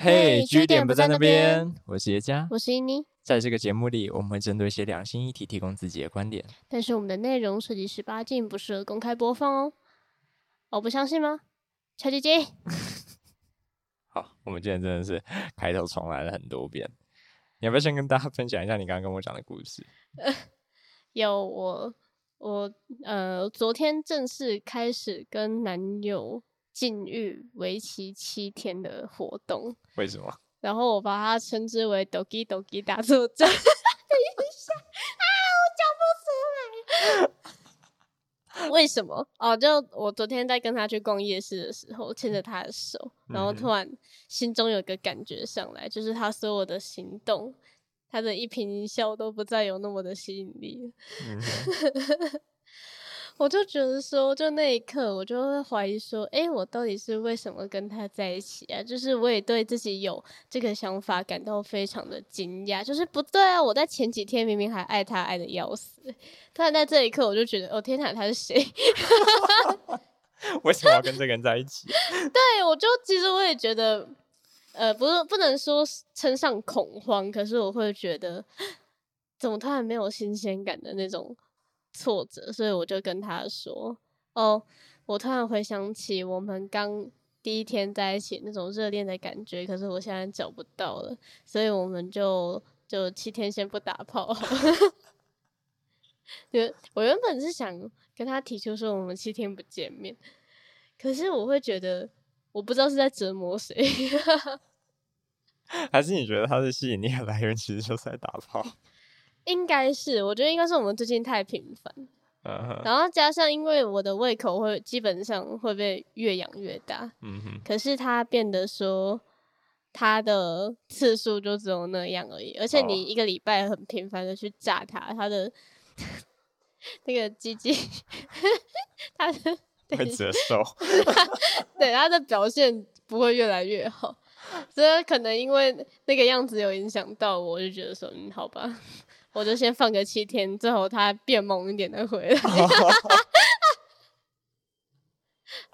嘿，据据点不在那边，我是叶佳。我是伊妮，在这个节目里，我们会针对一些两性议题提供自己的观点。但是我们的内容涉及十八禁，不适合公开播放哦。我，不相信吗？小姐姐。好，我们今天真的是开头重来了很多遍。你要不要先跟大家分享一下你刚刚跟我讲的故事？有我，我呃，昨天正式开始跟男友禁欲为期七天的活动，为什么？然后我把它称之为 “dogi dogi” 打作战。等一下啊，我讲不出来。为什么？哦，就我昨天在跟他去逛夜市的时候，牵着他的手，然后突然心中有个感觉上来，就是他所有的行动，他的一颦一笑都不再有那么的吸引力。我就觉得说，就那一刻，我就会怀疑说，诶，我到底是为什么跟他在一起啊？就是我也对自己有这个想法感到非常的惊讶，就是不对啊！我在前几天明明还爱他爱的要死，突然在这一刻，我就觉得，哦天哪，他是谁？为什么要跟这个人在一起？对，我就其实我也觉得，呃，不是不能说是称上恐慌，可是我会觉得，怎么突然没有新鲜感的那种挫折，所以我就跟他说，哦，我突然回想起我们刚第一天在一起那种热恋的感觉，可是我现在找不到了，所以我们就就七天先不打炮。就我原本是想跟他提出说我们七天不见面，可是我会觉得我不知道是在折磨谁。还是你觉得他的吸引力的来源其实就是在打炮？应该是，我觉得应该是我们最近太频繁，然后加上因为我的胃口会基本上会被越养越大，嗯哼，可是他变得说他的次数就只有那样而已，而且哦。你一个礼拜很频繁的去炸他，他的那个鸡鸡，他的会折寿。对他的表现不会越来越好，所以可能因为那个样子有影响到我，我就觉得说，嗯，好吧，我就先放个七天，最后他变猛一点的回来。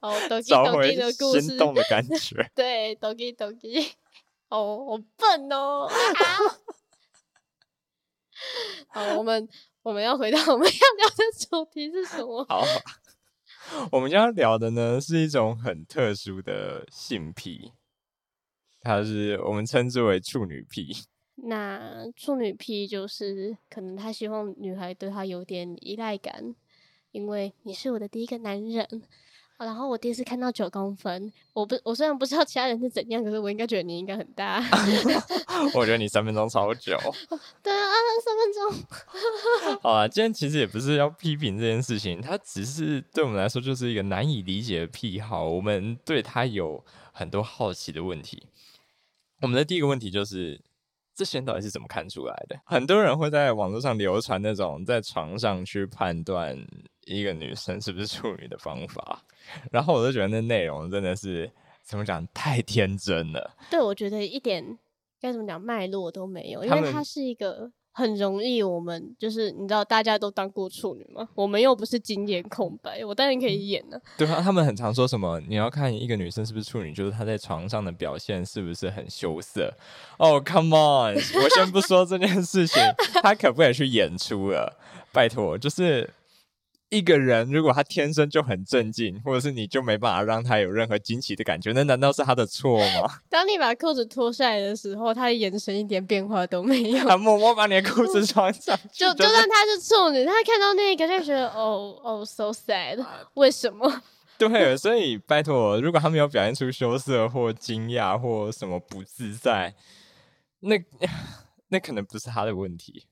哦，dogi 找 dogi 回的故事，心动的感觉。对，dogi dogi，哦，好笨哦。好，我们我们要回到我们要聊的主题是什么？好，我们要聊的呢是一种很特殊的性癖，它是我们称之为处女癖。那处女癖就是可能他希望女孩对他有点依赖感，因为你是我的第一个男人。哦然后我第一次看到九公分，我不，我虽然不知道其他人是怎样，可是我应该觉得你应该很大。我觉得你三分钟超久。对啊，三分钟。好啊，今天其实也不是要批评这件事情，它只是对我们来说就是一个难以理解的癖好，我们对它有很多好奇的问题。我们的第一个问题就是，这些人到底是怎么看出来的？很多人会在网络上流传那种在床上去判断一个女生是不是处女的方法，然后我就觉得那内容真的是怎么讲，太天真了。对，我觉得一点该怎么讲脉络都没有，因为它是一个很容易我们就是你知道大家都当过处女吗，我们又不是经验空白，我当然可以演呢、对啊，他们很常说什么，你要看一个女生是不是处女，就是她在床上的表现是不是很羞涩。哦、c o m e on！我先不说这件事情，她可不可以去演出了？拜托，就是一个人如果他天生就很镇静，或者是你就没办法让他有任何惊奇的感觉，那难道是他的错吗？当你把裤子脱下来的时候，他的眼神一点变化都没有。他默默把你的裤子穿上去，就就算他是处女，他看到那个就觉得哦哦 so sad，为什么？对，所以拜托，如果他没有表现出羞涩或惊讶或什么不自在，那那可能不是他的问题。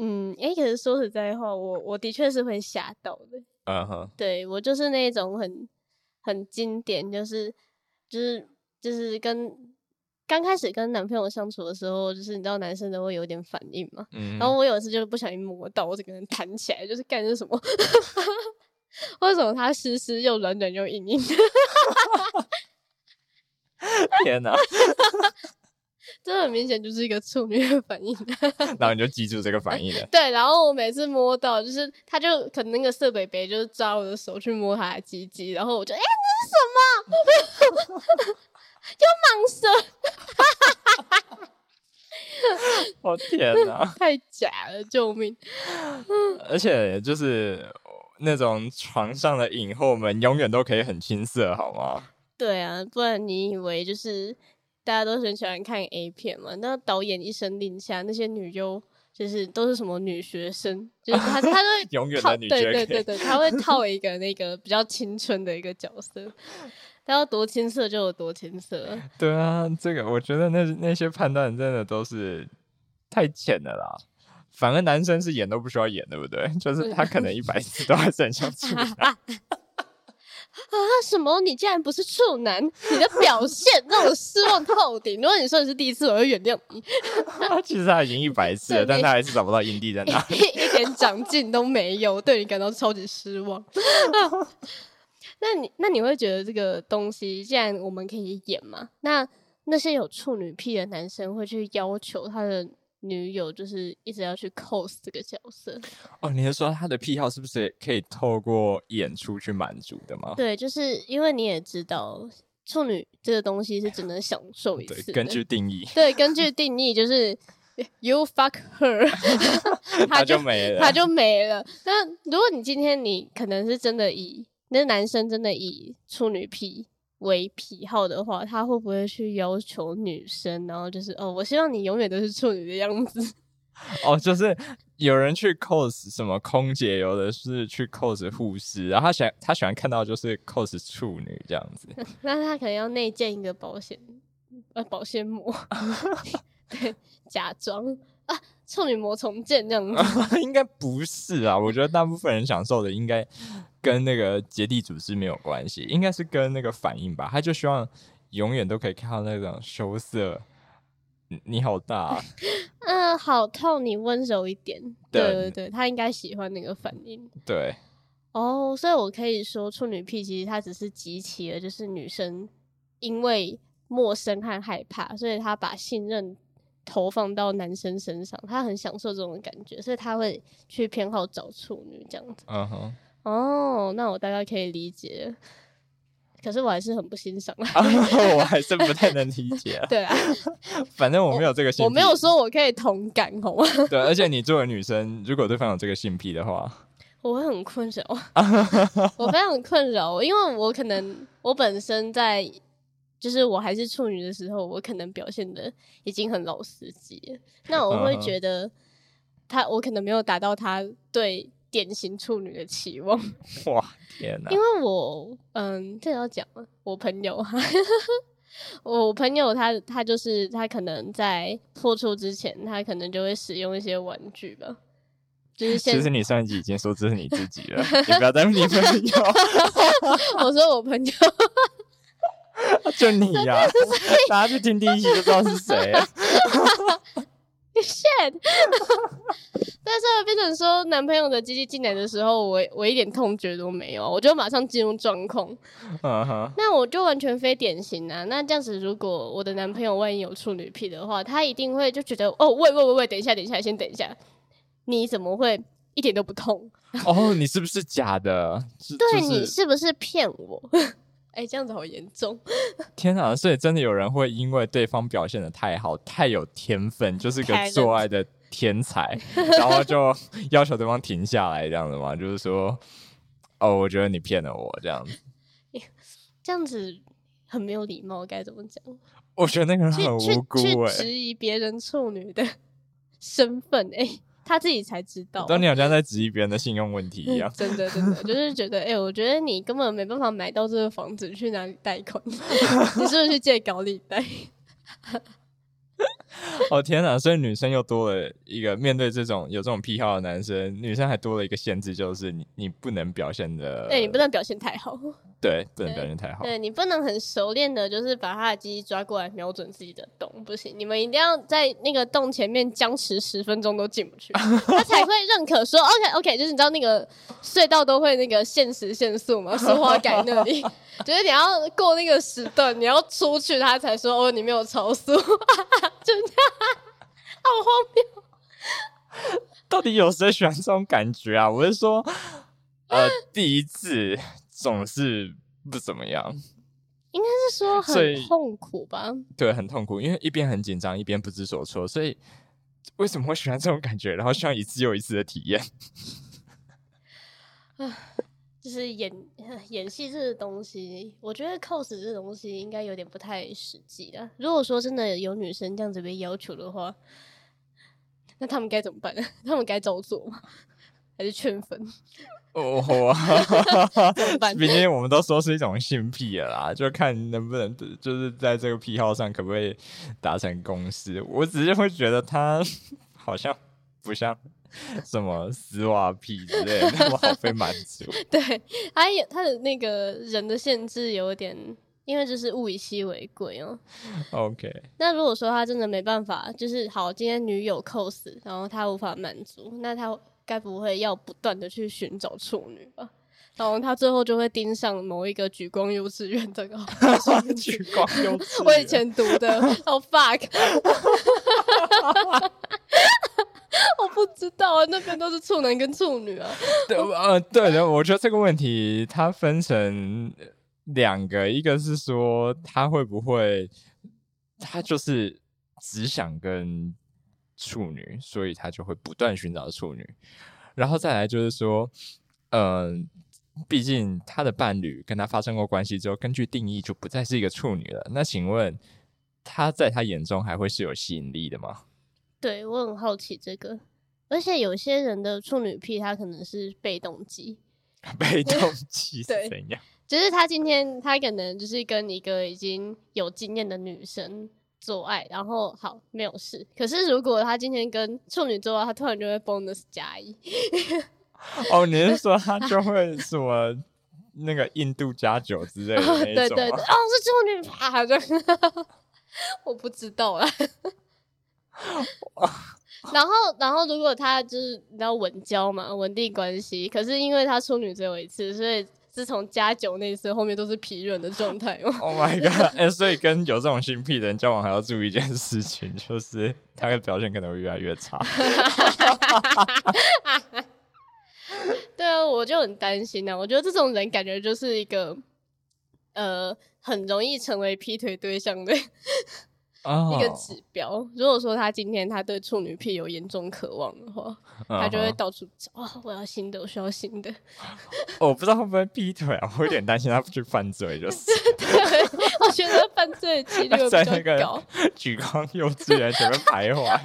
嗯，诶、可是说实在话，我我的确是会吓到的。嗯哼，对我就是那种很很经典，就是就是就是跟刚开始跟男朋友相处的时候，就是你知道男生都会有点反应嘛。嗯，然后我有一次就是不小心摸到，我整个人弹起来，就是干是什么？为什么他湿湿又软软又硬硬的？天哪！这很明显就是一个处女的反应。然后你就记住这个反应了。对，然后我每次摸到，就是他就可能那个色北北就是抓我的手去摸他的鸡鸡，然后我就哎、欸，那是什么？有蟒蛇。我、天哪！太假了，救命！而且就是那种床上的影后们，永远都可以很青涩，好吗？对啊，不然你以为就是大家都很喜欢看 A 片嘛？那导演一声令下，那些女优就是都是什么女学生，就是她她都 会永远套的女对爵可以对对对，他会套一个那个比较青春的一个角色，他要多青涩就有多青涩。对啊，这个我觉得那那些判断真的都是太浅了啦。反而男生是演都不需要演，对不对？就是他可能一百次都还是很像处男。啊！什么？你竟然不是处男？你的表现让我失望透顶。如果你说你是第一次，我会原谅你，其实他已经一百次了，但他还是找不到营地在哪。里 一点长进都没有，对你感到超级失望。那你那你会觉得这个东西，既然我们可以演嘛，那那些有处女癖的男生会去要求他的女友，就是一直要去 cos 这个角色？哦，你是说他的癖好是不是可以透过演出去满足的吗？对，就是因为你也知道，处女这个东西是只能享受一对次，的，根据定义，对根据定义就是 you fuck her，他就没了。他就没了。那如果你今天你可能是真的以那男生真的以处女癖为癖好的话，他会不会去要求女生，然后就是哦，我希望你永远都是处女的样子？哦，就是有人去 cos 什么空姐，有的是去 cos 护士，然后他喜欢他喜欢看到就是 cos 处女这样子。那他可能要内建一个保险呃保鲜膜，对，假装啊处女膜重建这样子。应该不是啊，我觉得大部分人享受的应该跟那个结缔组织没有关系，应该是跟那个反应吧。他就希望永远都可以看到那种羞涩。你你好大、啊，嗯、好痛，你温柔一点。对对对对，他应该喜欢那个反应。对，哦，所以我可以说，处女癖其实他只是集齐了，就是女生因为陌生和害怕，所以他把信任投放到男生身上，他很享受这种感觉，所以他会去偏好找处女这样子。嗯哼，哦，那我大概可以理解，可是我还是很不欣赏啊。啊，我还是不太能理解啊。对啊，反正我没有这个性癖，我没有说我可以同感，好吗？对，而且你作为女生，如果对方有这个性癖的话，我会很困扰，我非常困扰，因为我可能我本身在就是我还是处女的时候，我可能表现的已经很老司机，那我会觉得他我可能没有达到他对典型处女的期望，哇，天哪因！为我嗯，这要讲了？我朋友哈。我朋友他他就是他可能在破处之前，他可能就会使用一些玩具吧，就是现其实你上一集已经说这是你自己了，你不要再你朋友，我说我朋友，就你呀、大家去听第一集就知道是谁了。shit，但是会变成说男朋友的鸡鸡进来的时候，我我一点痛觉都没有，我就马上进入状况。那我就完全非典型啊。那这样子，如果我的男朋友万一有处女癖的话，他一定会就觉得哦，喂喂喂喂，等一下等一下，先等一下，你怎么会一点都不痛？哦，你是不是假的？是 对、就是你是不是骗我？哎、这样子好严重。天啊！所以真的有人会因为对方表现的太好、太有天分，就是个做爱的天才，然后就要求对方停下来，这样子吗？就是说，哦，我觉得你骗了我，这样子。这样子很没有礼貌，该怎么讲？我觉得那个人很去无辜哎、去质疑别人处女的 身份，哎、他自己才知道。当你好像在质疑别人的信用问题一样。真的真的 就是觉得，哎、我觉得你根本没办法买到这个房子，去哪里贷款？你是不是去借高利贷？哦天哪！所以女生又多了一个面对这种有这种癖好的男生，女生还多了一个限制，就是你你不能表现的，对你不能表现太好，对不能表现太好。对你不能很熟练的，就是把他的鸡鸡抓过来瞄准自己的洞，不行，你们一定要在那个洞前面僵持十分钟都进不去，他才会认可说 OK OK，就是你知道那个隧道都会那个限时限速嘛，石花改那里，就是你要过那个时段，你要出去，他才说哦你没有超速，就这样，好荒谬。到底有谁喜欢这种感觉啊？我是说，呃，第一次总是不怎么样，应该是说很痛苦吧？对，很痛苦，因为一边很紧张，一边不知所措，所以为什么会喜欢这种感觉？然后希望一次又一次的体验。就是演演戏这个东西，我觉得 cos 这东西应该有点不太实际的。如果说真的有女生这样子被要求的话，那他们该怎么办？他们该照做吗？还是劝粉？哦？毕竟我们都说是一种性癖了啦，就看能不能就是在这个癖好上可不可以达成共识。我只是会觉得他好像不像什么丝袜癖之类的，那么好被满足。对，他有他的那个人的限制有点，因为就是物以稀为贵哦。OK，那如果说他真的没办法，就是好，今天女友 cos，然后他无法满足，那他该不会要不断的去寻找处女吧？然后他最后就会盯上某一个举光幼稚园这个 举光幼稚园我以前读的，哦 fuck，我不知道啊，那边都是处男跟处女啊。对，呃，对的，我觉得这个问题它分成两个，一个是说他会不会，他就是只想跟处女，所以他就会不断寻找处女，然后再来就是说，嗯、毕竟他的伴侣跟他发生过关系之后，根据定义就不再是一个处女了。那请问他在他眼中还会是有吸引力的吗？对我很好奇这个，而且有些人的处女癖，他可能是被动肌，被动 期是怎样？就是他今天他可能就是跟一个已经有经验的女生做爱，然后好没有事。可是如果他今天跟处女做爱，他突然就会 bonus 加一，哦，你是说 他就会什么那个印度加酒之类的那对对对，吗？哦是处女啪就，我不知道啊。然后，然后如果他就是你知道稳交嘛，稳定关系，可是因为他处女只有一次，所以自从加酒那一次，后面都是疲软的状态嘛。Oh my god！哎、所以跟有这种性癖的人交往还要注意一件事情，就是他的表现可能会越来越差。对啊，我就很担心啊。我觉得这种人感觉就是一个呃，很容易成为劈腿对象的哦一个指标。如果说他今天他对处女癖有严重渴望的话，他就会到处找哦，我要新的，我需要新的。我不知道会不会劈腿啊，我有点担心他去犯罪，就是对，我觉得犯罪的几率会在比那高。举光幼稚园前面徘徊。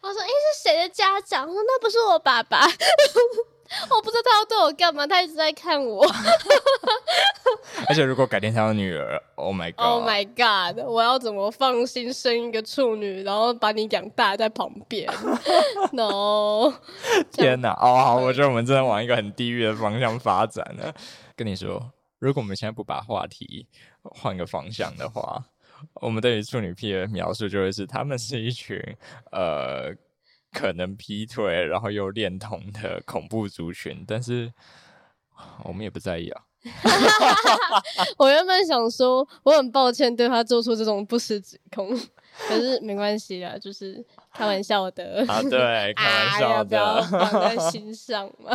我说：“哎，是谁的家长？”我说：“那不是我爸爸。” 我不知道他要对我干嘛，他一直在看我。而且如果改天他有女儿，Oh my god！Oh my god！我要怎么放心生一个处女，然后把你养大在旁边？No！天哪！哦，好，我觉得我们真的往一个很地狱的方向发展了。跟你说，如果我们现在不把话题换个方向的话，我们对于处女癖的描述就会是，他们是一群呃可能劈腿然后又恋童的恐怖族群，但是我们也不在意啊。我原本想说，我很抱歉对他做出这种不实指控，可是没关系啊，就是开玩笑的。啊，对，开玩啊笑要不要的。放在心上嘛？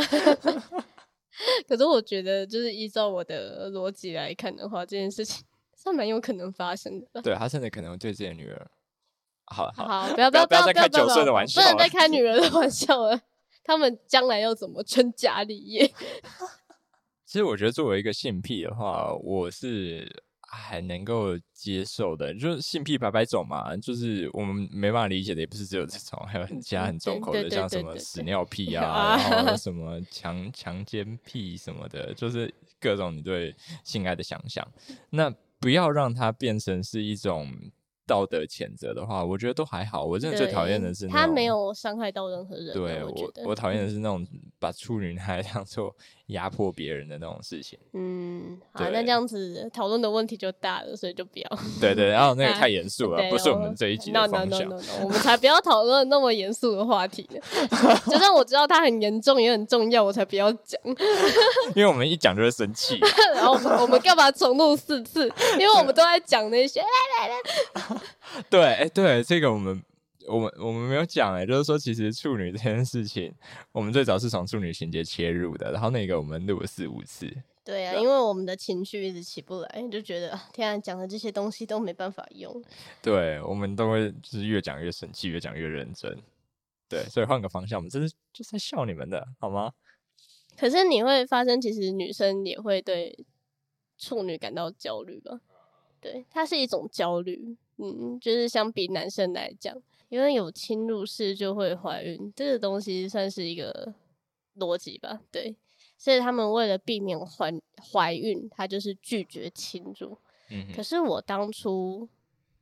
可是我觉得，就是依照我的逻辑来看的话，这件事情是蛮有可能发生的。对他甚至可能对自己的女儿，好好好，不要要不要不要再开九岁的玩笑不能再开女人的玩笑了。他们将来要怎么成家立业？其实我觉得作为一个性癖的话，我是还能够接受的。就是性癖百百种嘛，就是我们没办法理解的，也不是只有这种，还有很其他很重口的，像什么屎尿屁啊，啊然后 什么强强奸癖什么的，就是各种你对性爱的想象。那不要让它变成是一种道德谴责的话，我觉得都还好。我真的最讨厌的是他没有伤害到任何人啊。对我，我我讨厌的是那种把处女拿来 当做压迫别人的那种事情。嗯，好，那这样子讨论的问题就大了，所以就不要。对对，然后那个啊太严肃了，不是我们这一集的 no 方 no 向。no no，我们才不要讨论那么严肃的话题。就算我知道它很严重也很重要，我才不要讲。因为我们一讲就会生气。然后我们我们干嘛重录四次？因为我们都在讲那些。对，哎，对，这个我们我们我们没有讲哎，就是说其实处女这件事情，我们最早是从处女情节切入的，然后那个我们录了四五次。对啊，因为我们的情绪一直起不来，就觉得啊天啊，讲的这些东西都没办法用。对我们都会就是越讲越生气，越讲越认真。对，所以换个方向，我们这是就是在笑你们的好吗？可是你会发生，其实女生也会对处女感到焦虑吧？对，它是一种焦虑，嗯，就是相比男生来讲，因为有侵入式就会怀孕，这个东西算是一个逻辑吧？对，所以他们为了避免怀怀孕，他就是拒绝侵入。嗯，可是我当初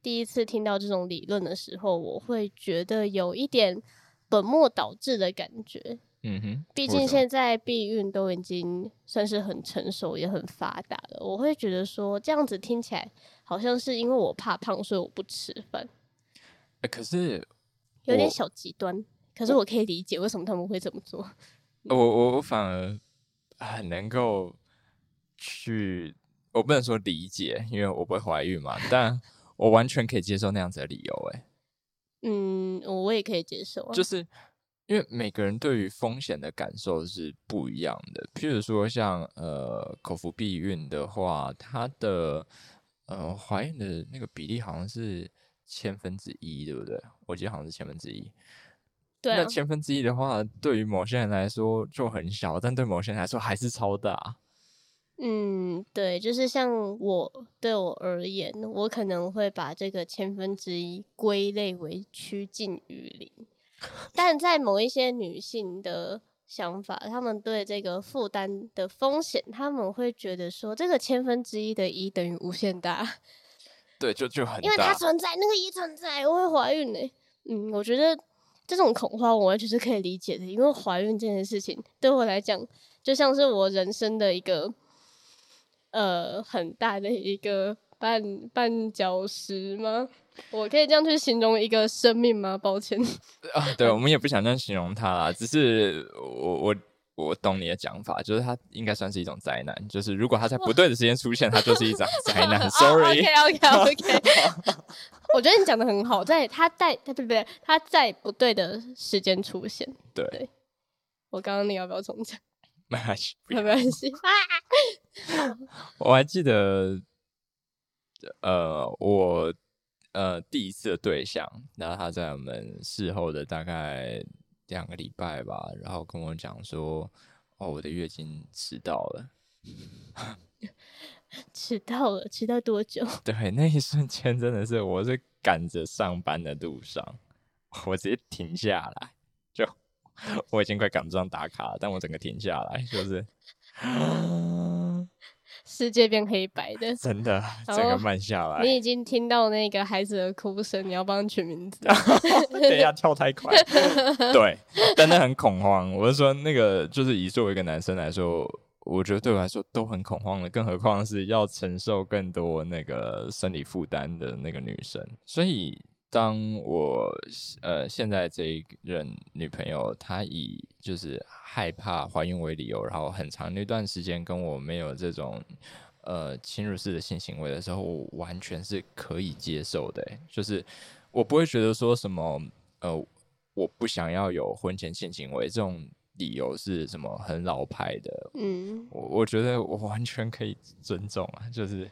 第一次听到这种理论的时候，我会觉得有一点本末倒置的感觉。嗯哼，毕竟现在避孕都已经算是很成熟也很发达了，我会觉得说这样子听起来好像是因为我怕胖，所以我不吃饭，呃可是有点小极端。可是我可以理解为什么他们会这么做。我我我反而很能够去，我不能说理解，因为我不会怀孕嘛，但我完全可以接受那样子的理由、欸。嗯，我也可以接受啊。就是因为每个人对于风险的感受是不一样的。譬如说像呃口服避孕的话，它的呃怀孕的那个比例好像是千分之一，对不对？我记得好像是千分之一。对啊那，千分之一的话，对于某些人来说就很小，但对某些人来说还是超大。嗯，对，就是像我对我而言，我可能会把这个千分之一归类为趋近于零，但在某一些女性的想法，她们对这个负担的风险，她们会觉得说，这个千分之一的一等于无限大，对，就就很因为它。存在，那个一存在，我会怀孕呢、嗯，我觉得这种恐慌我完全是可以理解的，因为怀孕这件事情对我来讲，就像是我人生的一个呃很大的一个绊绊脚石吗？我可以这样去形容一个生命吗？抱歉，啊，对，我们也不想这样形容它啦，只是我我我懂你的讲法，就是它应该算是一种灾难，就是如果它在不对的时间出现，它就是一场 灾难。Sorry，OK OK OK，我觉得你讲的很好，在他在他不对，他在不对的时间出现。对对我刚刚你要不要重讲？没关系，不没要关系我还记得，呃，我呃第一次的对象，然后他在我们事后的大概两个礼拜吧，然后跟我讲说，哦，我的月经迟到了。迟到了，迟到多久？对，那一瞬间真的是，我是赶着上班的路上，我直接停下来，就 我已经快赶不上打卡了，但我整个停下来，就是 世界变黑白的。真的整个慢下来。你已经听到那个孩子的哭声，你要帮他取名字。等一下跳太快，对，真的很恐慌。我是说，那个就是以作为一个男生来说，我觉得对我来说都很恐慌了，更何况是要承受更多那个生理负担的那个女生。所以，当我呃现在这一任女朋友，她以就是害怕怀孕为理由，然后很长那段时间跟我没有这种。呃，侵入式的性行为的时候，我完全是可以接受的欸，就是我不会觉得说什么呃，我不想要有婚前性行为这种理由是什么很老派的，嗯，我我觉得我完全可以尊重啊，就是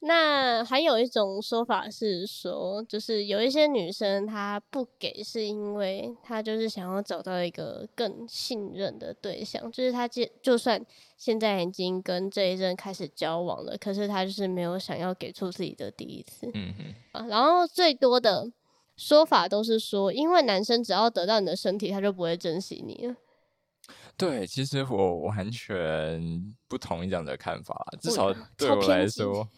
那还有一种说法是说，就是有一些女生她不给，是因为她就是想要找到一个更信任的对象，就是她就就算现在已经跟这一任开始交往了，可是她就是没有想要给出自己的第一次嗯哼，啊。然后最多的说法都是说，因为男生只要得到你的身体，他就不会珍惜你了。对，其实我完全不同意这样的看法，至少对我来说，呃，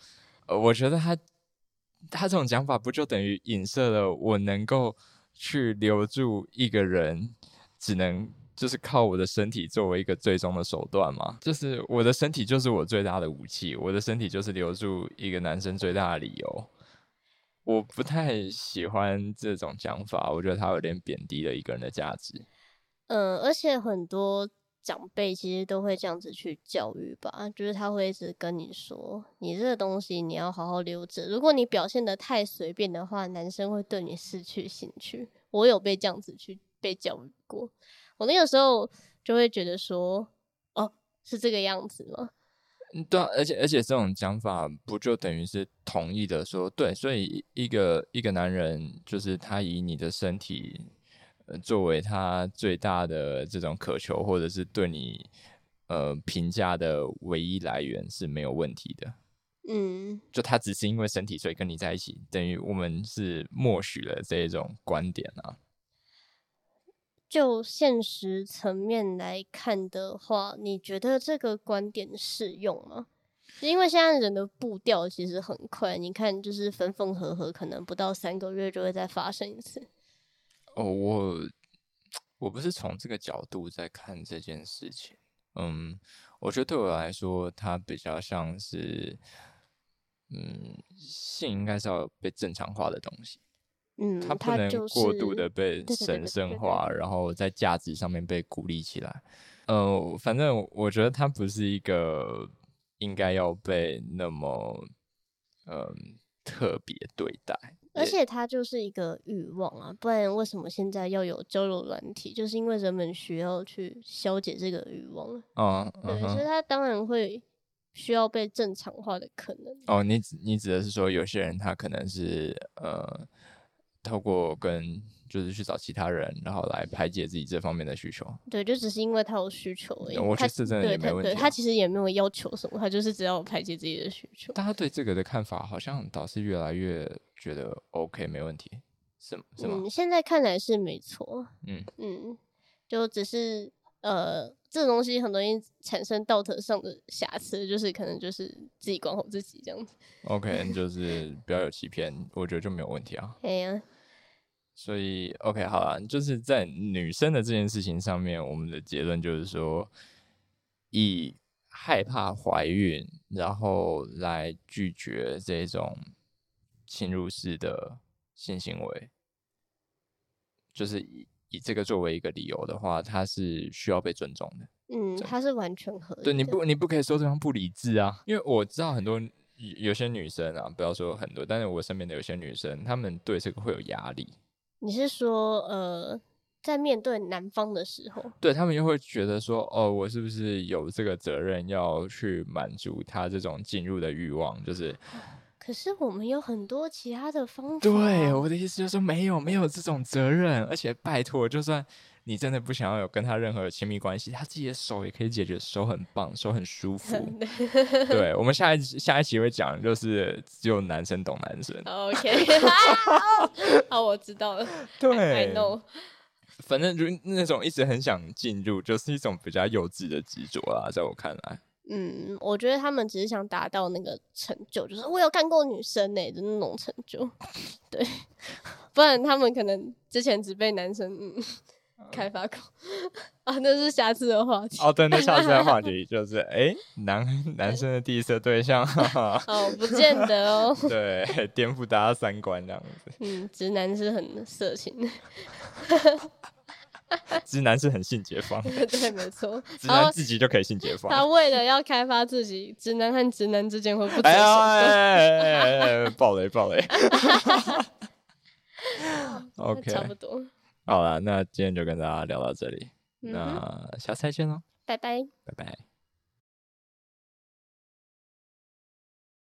我觉得他他这种讲法不就等于影射了我能够去留住一个人，只能就是靠我的身体作为一个最终的手段吗？就是我的身体就是我最大的武器，我的身体就是留住一个男生最大的理由。我不太喜欢这种讲法，我觉得他有点贬低了一个人的价值。嗯，而且很多长辈其实都会这样子去教育吧，就是他会一直跟你说，你这个东西你要好好留着，如果你表现的太随便的话，男生会对你失去兴趣。我有被这样子去被教育过，我那个时候就会觉得说，哦，是这个样子吗？嗯，对啊，而且而且这种讲法不就等于是同意的说，对，所以一个一个男人就是他以你的身体呃作为他最大的这种渴求，或者是对你呃评价的唯一来源是没有问题的。嗯，就他只是因为身体所以跟你在一起，等于我们是默许了这一种观点啊。就现实层面来看的话，你觉得这个观点适用吗？因为现在人的步调其实很快，你看就是分分合合，可能不到三个月就会再发生一次。哦，我我不是从这个角度在看这件事情。嗯，我觉得对我来说，它比较像是，嗯，性应该是要被正常化的东西。嗯，它不能过度的被神圣化，然后在价值上面被鼓励起来。呃，反正我觉得它不是一个应该要被那么嗯、特别对待，而且它就是一个欲望啊，不然为什么现在要有交友软体？就是因为人们需要去消解这个欲望。嗯对，嗯。所以它当然会需要被正常化的可能。哦，你你指的是说有些人他可能是呃，透过跟就是去找其他人，然后来排解自己这方面的需求。对，就只是因为他有需求而已。我觉得这真的也没问题啊他其实也没有要求什么，他就是只要排解自己的需求。大家对这个的看法好像倒是越来越觉得 OK 没问题，是是吗？嗯，现在看来是没错。嗯嗯，就只是呃，这种东西很容易产生道德上的瑕疵，就是可能就是自己管好自己这样子。OK，就是不要有欺骗，我觉得就没有问题啊。哎呀，所以 OK 好了，就是在女生的这件事情上面，我们的结论就是说，以害怕怀孕，然后来拒绝这种侵入式的性行为，就是以以这个作为一个理由的话，它是需要被尊重的。嗯，他是完全合理的。对，你不你不可以说对方不理智啊，因为我知道很多有有些女生啊，不要说很多，但是我身边的有些女生，她们对这个会有压力。你是说呃，在面对男方的时候，对他们又会觉得说，哦，我是不是有这个责任要去满足他这种进入的欲望？就是，可是我们有很多其他的方法。对我的意思就是说，没有没有这种责任，而且拜托，就算你真的不想要有跟他任何的亲密关系，他自己的手也可以解决，手很棒，手很舒服。对我们下一集下一期会讲，就是只有男生懂男生。OK，好，我知道了。对 I know。反正就那种一直很想进入，就是一种比较幼稚的执着啦，在我看来。嗯，我觉得他们只是想达到那个成就，就是我有干过女生呢、的那种成就。对，不然他们可能之前只被男生嗯开发过 啊，那是下次的话题。哦，对，那下次的话题 就是，哎，男男生的第一次对象，哦，不见得哦。对，颠覆大家三观这样子。嗯，直男是很色情的，直男是很性解放，对，没错。直男自己就可以性解放。他为了要开发自己，直男和直男之间会不择哎呀，手段。哎哎哎哎爆雷爆雷。OK，差不多。好了，那今天就跟大家聊到这里，嗯，那下次再见喽，拜拜。拜拜。